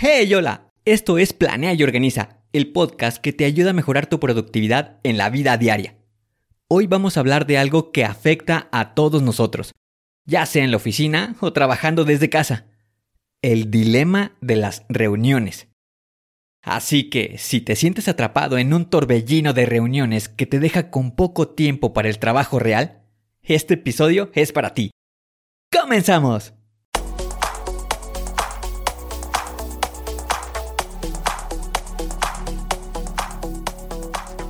Hey, hola, esto es Planea y Organiza, el podcast que te ayuda a mejorar tu productividad en la vida diaria. Hoy vamos a hablar de algo que afecta a todos nosotros, ya sea en la oficina o trabajando desde casa. El dilema de las reuniones. Así que, si te sientes atrapado en un torbellino de reuniones que te deja con poco tiempo para el trabajo real, este episodio es para ti. ¡Comenzamos!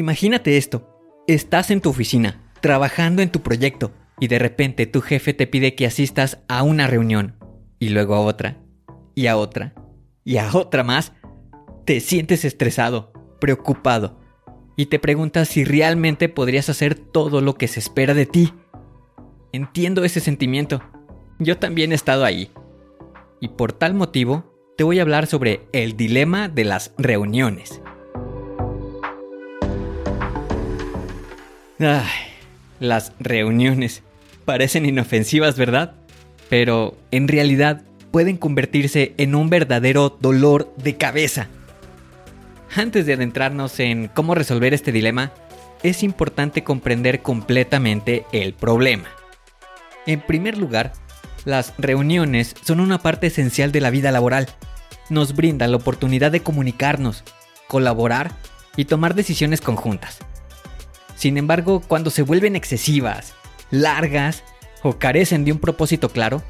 Imagínate esto. Estás en tu oficina, trabajando en tu proyecto, y de repente tu jefe te pide que asistas a una reunión, y luego a otra, y a otra, y a otra más. Te sientes estresado, preocupado, y te preguntas si realmente podrías hacer todo lo que se espera de ti. Entiendo ese sentimiento. Yo también he estado ahí. Y por tal motivo, te voy a hablar sobre el dilema de las reuniones. Ay, las reuniones. Parecen inofensivas, ¿verdad? Pero en realidad pueden convertirse en un verdadero dolor de cabeza. Antes de adentrarnos en cómo resolver este dilema, es importante comprender completamente el problema. En primer lugar, las reuniones son una parte esencial de la vida laboral. Nos brindan la oportunidad de comunicarnos, colaborar y tomar decisiones conjuntas. Sin embargo, cuando se vuelven excesivas, largas o carecen de un propósito claro,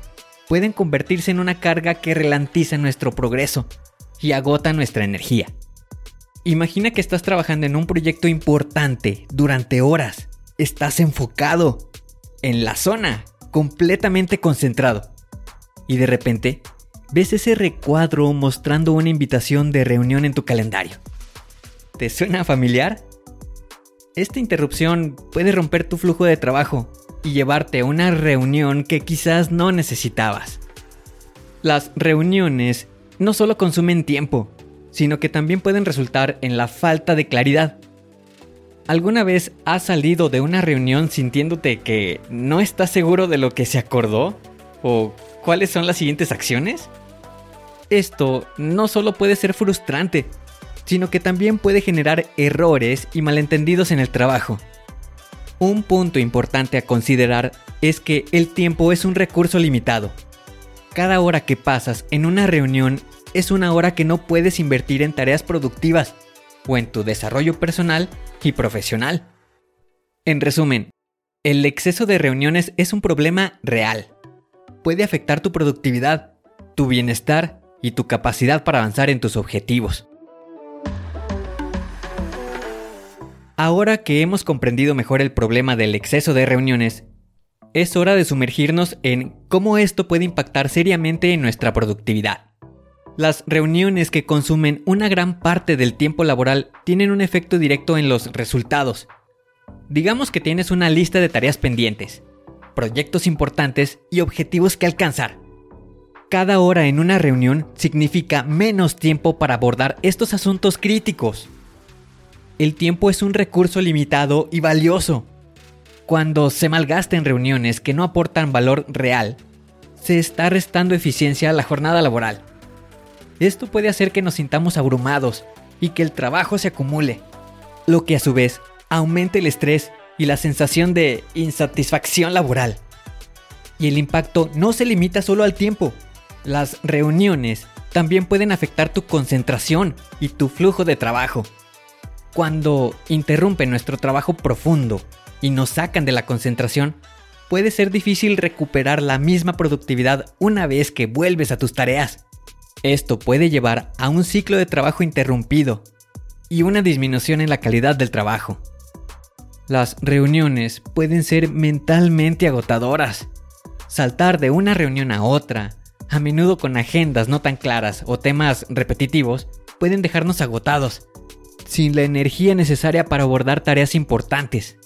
pueden convertirse en una carga que relantiza nuestro progreso y agota nuestra energía. Imagina que estás trabajando en un proyecto importante durante horas. Estás enfocado, en la zona, completamente concentrado. Y de repente, ves ese recuadro mostrando una invitación de reunión en tu calendario. ¿Te suena familiar? Esta interrupción puede romper tu flujo de trabajo y llevarte a una reunión que quizás no necesitabas. Las reuniones no solo consumen tiempo, sino que también pueden resultar en la falta de claridad. ¿Alguna vez has salido de una reunión sintiéndote que no estás seguro de lo que se acordó? ¿O cuáles son las siguientes acciones? Esto no solo puede ser frustrante, sino que también puede generar errores y malentendidos en el trabajo. Un punto importante a considerar es que el tiempo es un recurso limitado. Cada hora que pasas en una reunión es una hora que no puedes invertir en tareas productivas o en tu desarrollo personal y profesional. En resumen, el exceso de reuniones es un problema real. Puede afectar tu productividad, tu bienestar y tu capacidad para avanzar en tus objetivos. Ahora que hemos comprendido mejor el problema del exceso de reuniones, es hora de sumergirnos en cómo esto puede impactar seriamente en nuestra productividad. Las reuniones que consumen una gran parte del tiempo laboral tienen un efecto directo en los resultados. Digamos que tienes una lista de tareas pendientes, proyectos importantes y objetivos que alcanzar. Cada hora en una reunión significa menos tiempo para abordar estos asuntos críticos el tiempo es un recurso limitado y valioso. Cuando se malgasta en reuniones que no aportan valor real, se está restando eficiencia a la jornada laboral. Esto puede hacer que nos sintamos abrumados y que el trabajo se acumule. lo que a su vez aumenta el estrés y la sensación de insatisfacción laboral. Y el impacto no se limita solo al tiempo. Las reuniones también pueden afectar tu concentración y tu flujo de trabajo. Cuando interrumpen nuestro trabajo profundo y nos sacan de la concentración, puede ser difícil recuperar la misma productividad una vez que vuelves a tus tareas. Esto puede llevar a un ciclo de trabajo interrumpido y una disminución en la calidad del trabajo. Las reuniones pueden ser mentalmente agotadoras. Saltar de una reunión a otra, a menudo con agendas no tan claras o temas repetitivos, pueden dejarnos agotados, sin la energía necesaria para abordar tareas importantes.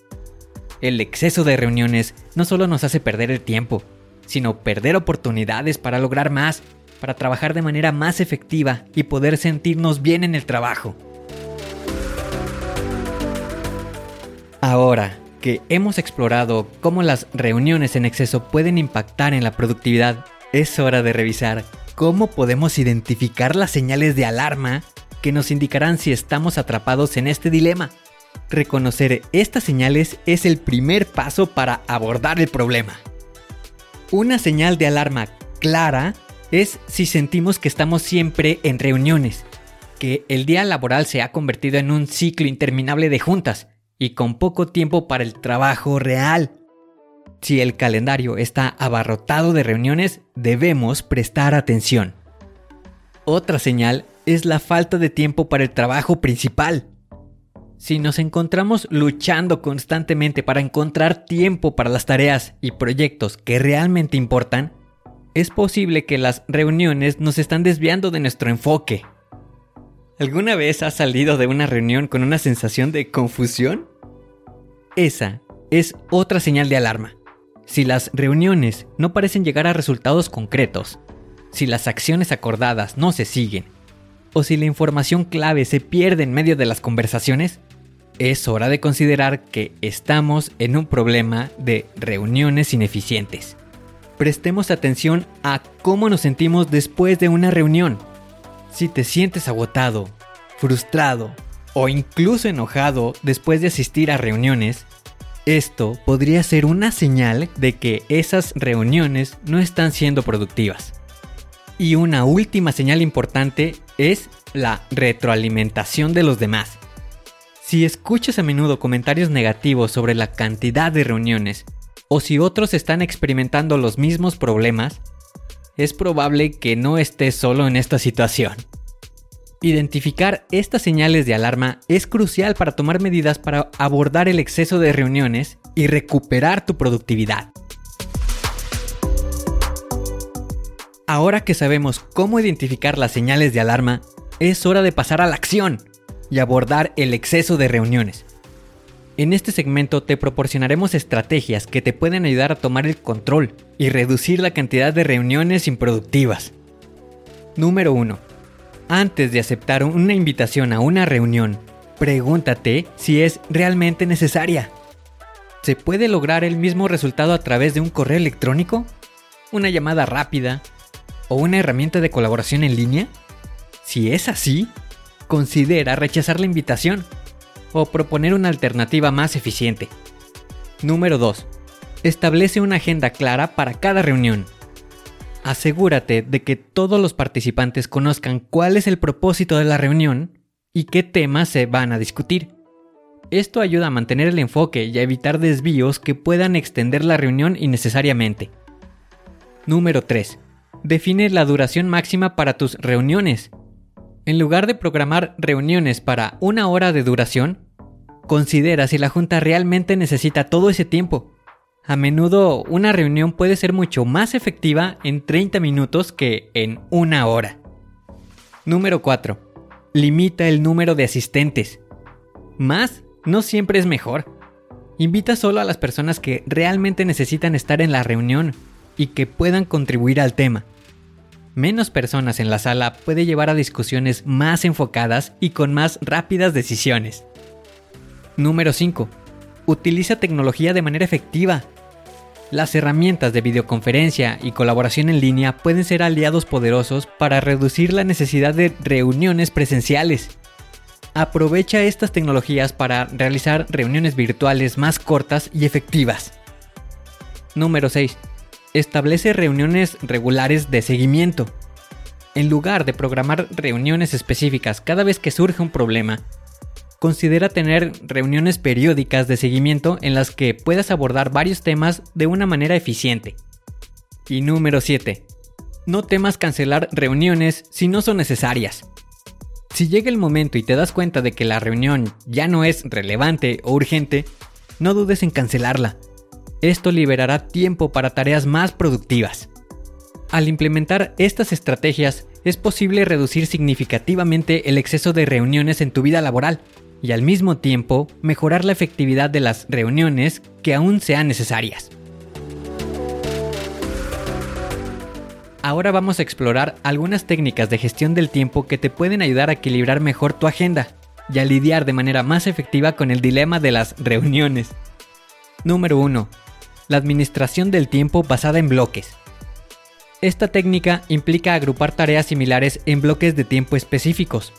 El exceso de reuniones no solo nos hace perder el tiempo, sino perder oportunidades para lograr más, para trabajar de manera más efectiva y poder sentirnos bien en el trabajo. Ahora que hemos explorado cómo las reuniones en exceso pueden impactar en la productividad, es hora de revisar cómo podemos identificar las señales de alarma que nos indicarán si estamos atrapados en este dilema. Reconocer estas señales es el primer paso para abordar el problema. Una señal de alarma clara es si sentimos que estamos siempre en reuniones, que el día laboral se ha convertido en un ciclo interminable de juntas y con poco tiempo para el trabajo real. Si el calendario está abarrotado de reuniones, debemos prestar atención. Otra señal es la falta de tiempo para el trabajo principal. Si nos encontramos luchando constantemente para encontrar tiempo para las tareas y proyectos que realmente importan, es posible que las reuniones nos están desviando de nuestro enfoque. ¿Alguna vez has salido de una reunión con una sensación de confusión? Esa es otra señal de alarma. Si las reuniones no parecen llegar a resultados concretos, si las acciones acordadas no se siguen, o si la información clave se pierde en medio de las conversaciones, es hora de considerar que estamos en un problema de reuniones ineficientes. Prestemos atención a cómo nos sentimos después de una reunión. Si te sientes agotado, frustrado o incluso enojado después de asistir a reuniones, esto podría ser una señal de que esas reuniones no están siendo productivas. Y una última señal importante es la retroalimentación de los demás. Si escuchas a menudo comentarios negativos sobre la cantidad de reuniones o si otros están experimentando los mismos problemas, es probable que no estés solo en esta situación. Identificar estas señales de alarma es crucial para tomar medidas para abordar el exceso de reuniones y recuperar tu productividad. Ahora que sabemos cómo identificar las señales de alarma, es hora de pasar a la acción y abordar el exceso de reuniones. En este segmento te proporcionaremos estrategias que te pueden ayudar a tomar el control y reducir la cantidad de reuniones improductivas. Número 1. Antes de aceptar una invitación a una reunión, pregúntate si es realmente necesaria. ¿Se puede lograr el mismo resultado a través de un correo electrónico? ¿Una llamada rápida? ¿O una herramienta de colaboración en línea? Si es así, considera rechazar la invitación o proponer una alternativa más eficiente. Número 2. Establece una agenda clara para cada reunión. Asegúrate de que todos los participantes conozcan cuál es el propósito de la reunión y qué temas se van a discutir. Esto ayuda a mantener el enfoque y a evitar desvíos que puedan extender la reunión innecesariamente. Número 3. Define la duración máxima para tus reuniones en lugar de programar reuniones para una hora de duración, considera si la junta realmente necesita todo ese tiempo. A menudo una reunión puede ser mucho más efectiva en 30 minutos que en una hora. Número 4. Limita el número de asistentes. Más no siempre es mejor. Invita solo a las personas que realmente necesitan estar en la reunión y que puedan contribuir al tema menos personas en la sala puede llevar a discusiones más enfocadas y con más rápidas decisiones. Número 5. Utiliza tecnología de manera efectiva. Las herramientas de videoconferencia y colaboración en línea pueden ser aliados poderosos para reducir la necesidad de reuniones presenciales. Aprovecha estas tecnologías para realizar reuniones virtuales más cortas y efectivas. Número 6. Establece reuniones regulares de seguimiento. En lugar de programar reuniones específicas cada vez que surge un problema, considera tener reuniones periódicas de seguimiento en las que puedas abordar varios temas de una manera eficiente. Y número 7. No temas cancelar reuniones si no son necesarias. Si llega el momento y te das cuenta de que la reunión ya no es relevante o urgente, no dudes en cancelarla. Esto liberará tiempo para tareas más productivas. Al implementar estas estrategias, es posible reducir significativamente el exceso de reuniones en tu vida laboral y al mismo tiempo mejorar la efectividad de las reuniones que aún sean necesarias. Ahora vamos a explorar algunas técnicas de gestión del tiempo que te pueden ayudar a equilibrar mejor tu agenda y a lidiar de manera más efectiva con el dilema de las reuniones. Número 1. La administración del tiempo basada en bloques. Esta técnica implica agrupar tareas similares en bloques de tiempo específicos.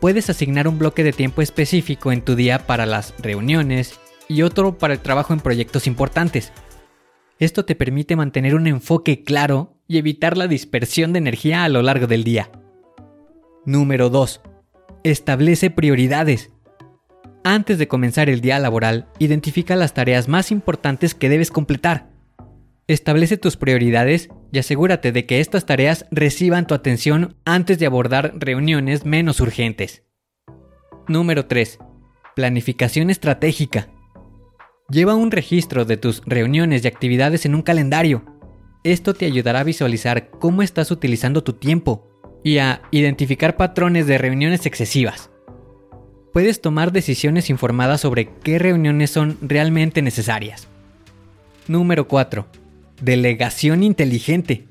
Puedes asignar un bloque de tiempo específico en tu día para las reuniones y otro para el trabajo en proyectos importantes. Esto te permite mantener un enfoque claro y evitar la dispersión de energía a lo largo del día. Número 2. Establece prioridades. Antes de comenzar el día laboral, identifica las tareas más importantes que debes completar. Establece tus prioridades y asegúrate de que estas tareas reciban tu atención antes de abordar reuniones menos urgentes. Número 3. Planificación estratégica. Lleva un registro de tus reuniones y actividades en un calendario. Esto te ayudará a visualizar cómo estás utilizando tu tiempo y a identificar patrones de reuniones excesivas. Puedes tomar decisiones informadas sobre qué reuniones son realmente necesarias. Número 4. Delegación inteligente.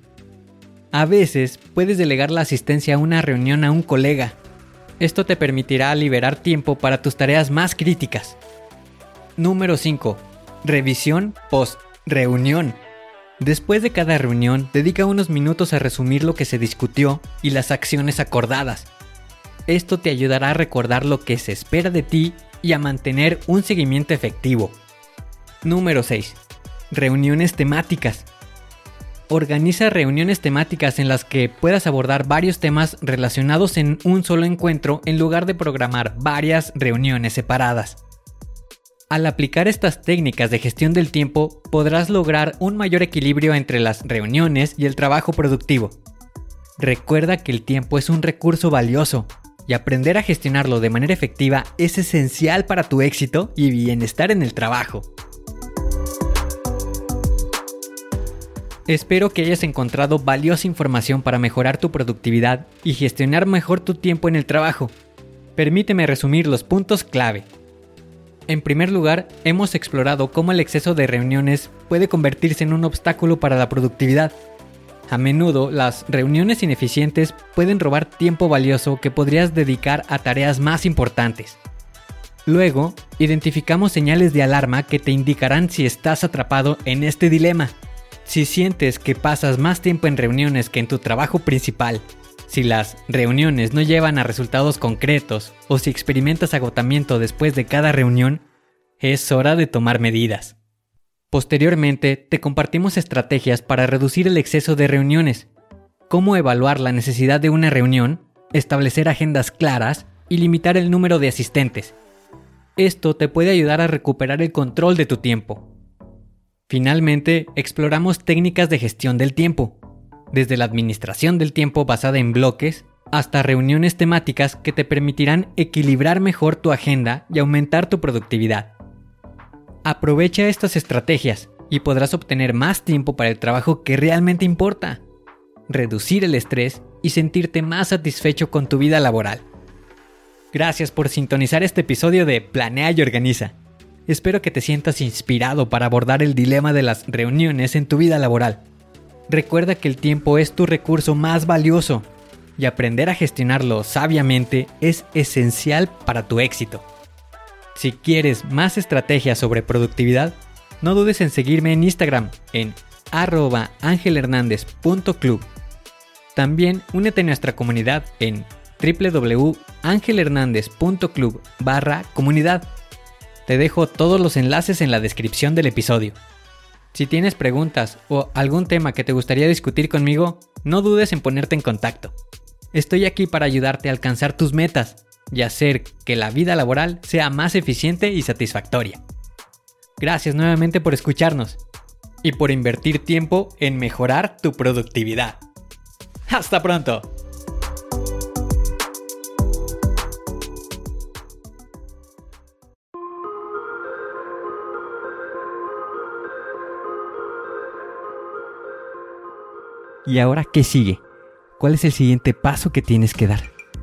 A veces puedes delegar la asistencia a una reunión a un colega. Esto te permitirá liberar tiempo para tus tareas más críticas. Número 5. Revisión post-reunión. Después de cada reunión, dedica unos minutos a resumir lo que se discutió y las acciones acordadas. Esto te ayudará a recordar lo que se espera de ti y a mantener un seguimiento efectivo. Número 6. Reuniones temáticas. Organiza reuniones temáticas en las que puedas abordar varios temas relacionados en un solo encuentro en lugar de programar varias reuniones separadas. Al aplicar estas técnicas de gestión del tiempo, podrás lograr un mayor equilibrio entre las reuniones y el trabajo productivo. Recuerda que el tiempo es un recurso valioso y aprender a gestionarlo de manera efectiva es esencial para tu éxito y bienestar en el trabajo. Espero que hayas encontrado valiosa información para mejorar tu productividad y gestionar mejor tu tiempo en el trabajo. Permíteme resumir los puntos clave. En primer lugar, hemos explorado cómo el exceso de reuniones puede convertirse en un obstáculo para la productividad. A menudo, las reuniones ineficientes pueden robar tiempo valioso que podrías dedicar a tareas más importantes. Luego, identificamos señales de alarma que te indicarán si estás atrapado en este dilema. Si sientes que pasas más tiempo en reuniones que en tu trabajo principal si las reuniones no llevan a resultados concretos o si experimentas agotamiento después de cada reunión, es hora de tomar medidas. Posteriormente, te compartimos estrategias para reducir el exceso de reuniones, cómo evaluar la necesidad de una reunión, establecer agendas claras y limitar el número de asistentes. Esto te puede ayudar a recuperar el control de tu tiempo. Finalmente, exploramos técnicas de gestión del tiempo, desde la administración del tiempo basada en bloques hasta reuniones temáticas que te permitirán equilibrar mejor tu agenda y aumentar tu productividad. Aprovecha estas estrategias y podrás obtener más tiempo para el trabajo que realmente importa, reducir el estrés y sentirte más satisfecho con tu vida laboral. Gracias por sintonizar este episodio de Planea y Organiza. Espero que te sientas inspirado para abordar el dilema de las reuniones en tu vida laboral Recuerda que el tiempo es tu recurso más valioso y aprender a gestionarlo sabiamente es esencial para tu éxito. Si quieres más estrategias sobre productividad, no dudes en seguirme en Instagram en angelhernandez.club. También únete a nuestra comunidad en www.angelhernandez.club barra comunidad. Te dejo todos los enlaces en la descripción del episodio. Si tienes preguntas o algún tema que te gustaría discutir conmigo, no dudes en ponerte en contacto. Estoy aquí para ayudarte a alcanzar tus metas y hacer que la vida laboral sea más eficiente y satisfactoria. Gracias nuevamente por escucharnos y por invertir tiempo en mejorar tu productividad. Hasta pronto. ¿Y ahora qué sigue? ¿Cuál es el siguiente paso que tienes que dar?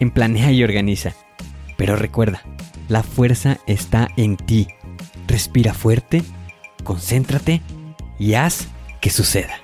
en Planea y Organiza. Pero recuerda, la fuerza está en ti. Respira fuerte, concéntrate y haz que suceda.